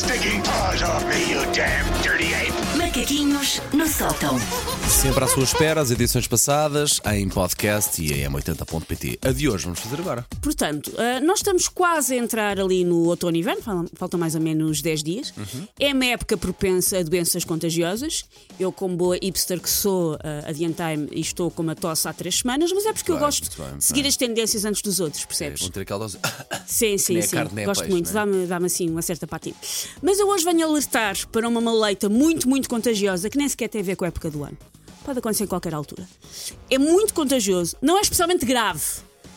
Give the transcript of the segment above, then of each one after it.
stinking paws off me, you damn! Macaquinhos no sótão. Sempre à sua espera, as edições passadas, em podcast e em m80.pt. A de hoje vamos fazer agora. Portanto, ah, nós estamos quase a entrar ali no outono e inverno, fal- faltam mais ou menos 10 dias. É uma época propensa a doenças contagiosas. Eu, como boa hipster que sou, ah, adiantei-me e estou com uma tosse há 3 semanas, mas é porque eu Bem, gosto muito bem, muito de seguir bem. as tendências antes dos outros, percebes? Vão ter aquela dose. Sim, sim, a sim. carne a Gosto peixe, muito, né? dá-me dá assim uma certa patina. Mas eu hoje venho alertar para uma maleita muito, muito contagiosa que nem sequer tem a ver com a época do ano. Pode acontecer em qualquer altura. É muito contagioso, não é especialmente grave,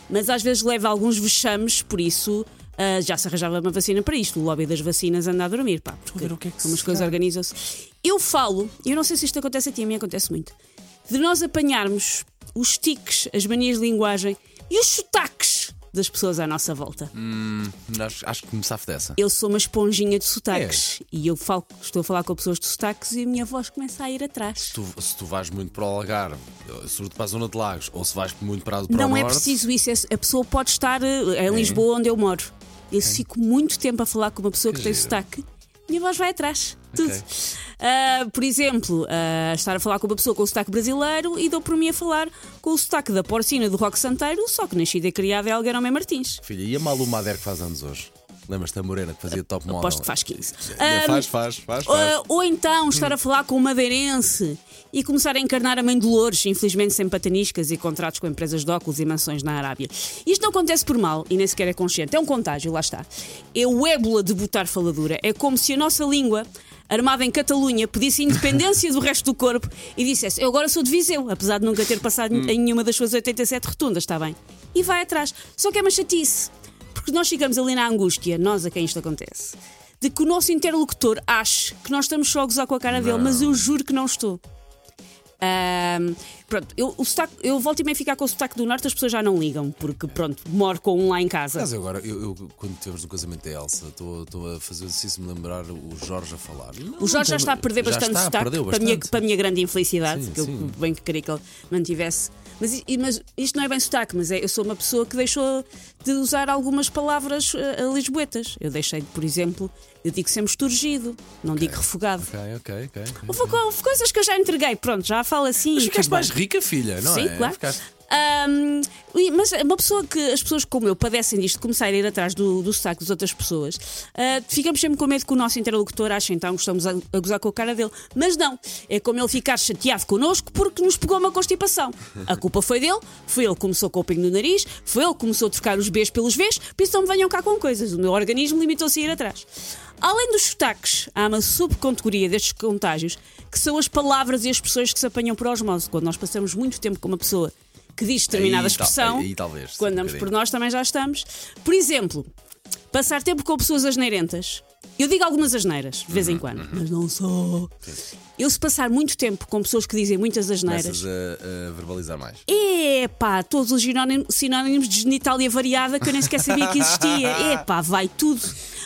mas às vezes leva alguns vexames, por isso. ah, já se arranjava uma vacina para isto. O lobby das vacinas anda a dormir, pá. Porque ver o que é que como as coisas organizam-se. Eu falo, e eu não sei se isto acontece a ti, a mim acontece muito, de nós apanharmos os tiques, as manias de linguagem e os sotaques das pessoas à nossa volta. Acho, acho que me safo dessa. Eu sou uma esponjinha de sotaques É. e eu falo, estou a falar com pessoas de sotaques e a minha voz começa a ir atrás. Se tu, se tu vais muito para o Algarve, sobretudo para a zona de Lagos, ou se vais muito para, para Não o é norte, preciso isso, é- a pessoa pode estar eh, em Lisboa, onde eu moro. Eu fico muito tempo a falar com uma pessoa que, Que tem giro. sotaque, minha voz vai atrás. Tudo. Ok. Ah, por exemplo, ah, estar a falar com uma pessoa com o sotaque brasileiro e dou por mim a falar com o sotaque da porcina do Rock Santeiro, só que nascida e criada é Algueirão Mé Martins. Filha, e a Malu Mader que faz anos hoje? Lembras-te da morena que fazia top model? Aposto que faz 15. É, Ah, faz, faz, faz, faz. Ah, ou então estar a falar com um madeirense e começar a encarnar a mãe Dolores, infelizmente sem pataniscas e contratos com empresas de óculos e mansões na Arábia. Isto não acontece por mal e nem sequer é consciente, é um contágio, lá está. É o ébola de botar faladura. É como se a nossa língua, armada em Catalunha, pedisse independência do resto do corpo e dissesse: Eu agora sou de Viseu, apesar de nunca ter passado em nenhuma das suas 87 rotundas, está bem? E vai atrás. Só que é uma chatice. Porque nós ficamos ali na angústia, nós a quem isto acontece, de que o nosso interlocutor ache que nós estamos só a gozar com a cara dele, mas eu juro que não estou. Ahm, pronto, eu, o sotaque- eu volto e meio ficar com o sotaque do norte, as pessoas já não ligam, porque pronto, moro com um lá em casa. Mas agora, eu, eu, quando tivemos no casamento da Elsa, estou a fazer de me lembrar o Jorge a falar. O Jorge já está a perder bastante está, sotaque, perdeu para, a minha, bastante. para a minha grande infelicidade, Sim, que eu sim. bem que queria que ele mantivesse. Mas, mas isto não é bem sotaque, mas é, eu sou uma pessoa que deixou de usar algumas palavras eh, lisboetas. Eu deixei, de, por exemplo, eu digo sempre esturgido, não digo refogado. Ok, ok, ok. Houve, co- houve coisas que eu já entreguei, pronto, já falo assim. Mas ficaste mais rica, filha, não Sim, é? claro. Ficaste- E- mas uma pessoa que as pessoas como eu padecem disto, começar a ir atrás do, do sotaque das outras pessoas, ah, ficamos sempre com medo que o nosso interlocutor ache então que estamos a, a gozar com a cara dele. Mas não, é como ele ficar chateado connosco porque nos pegou uma constipação. A culpa foi dele, foi ele que começou com o pingo no nariz, foi ele que começou a trocar os Bs pelos Vs, por isso não me venham cá com coisas. O meu organismo limitou-se a ir atrás. Além dos sotaques, há uma subcategoria destes contágios que são as palavras e as expressões que se apanham por osmose. Quando nós passamos muito tempo com uma pessoa que diz determinada Aí expressão, aí talvez, quando um damos por nós também já estamos. Por exemplo, passar tempo com pessoas asneirentas. Eu digo algumas asneiras, de Uhum, vez em quando, mas não só. Eu, se passar muito tempo com pessoas que dizem muitas asneiras, Começas a, a verbalizar mais. Epá, todos os sinónimos, sinónimos de genitália variada que eu nem sequer sabia que existia. Epá, vai tudo.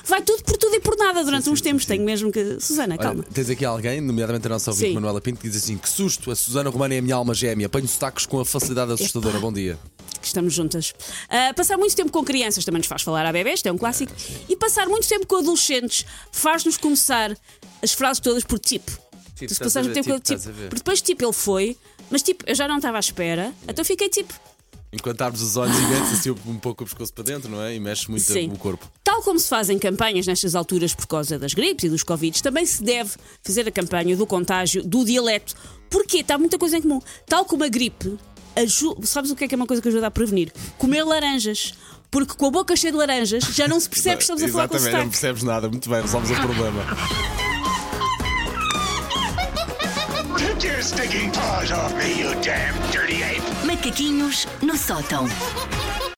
Vai tudo por tudo e por nada durante uns tempos. Tenho mesmo que. Susana, Olha, calma. tens aqui alguém, nomeadamente a nossa ouvinte Sim. Manuela Pinto, que diz assim: Que susto, a Susana Romana é a minha alma gêmea. Apanho sotaques com a facilidade assustadora. Bom dia. que estamos juntas. Ah, passar muito tempo com crianças também nos faz falar a isto é um clássico. E passar muito tempo com adolescentes faz-nos começar as frases todas por tipo. Tipo, se passares muito tempo com tipo, tipo. ver. Porque depois, tipo, ele foi, mas tipo, eu já não estava à espera, então fiquei tipo. Enquanto abres os olhos e metes assim um pouco o pescoço para dentro, não é? E mexes muito Sim. o corpo. Tal como se fazem campanhas nestas alturas por causa das gripes e dos Covid, também se deve fazer a campanha do contágio do dialeto. Porquê? Está muita coisa em comum. Tal como a gripe, aju- sabes o que é que é uma coisa que ajuda a prevenir? Comer laranjas. Porque com a boca cheia de laranjas já não se percebe que estamos a falar com Exatamente, não percebes nada. Muito bem, resolves o problema. Take your stinking paws off me, you damn dirty ape! Macaquinhos no sótão.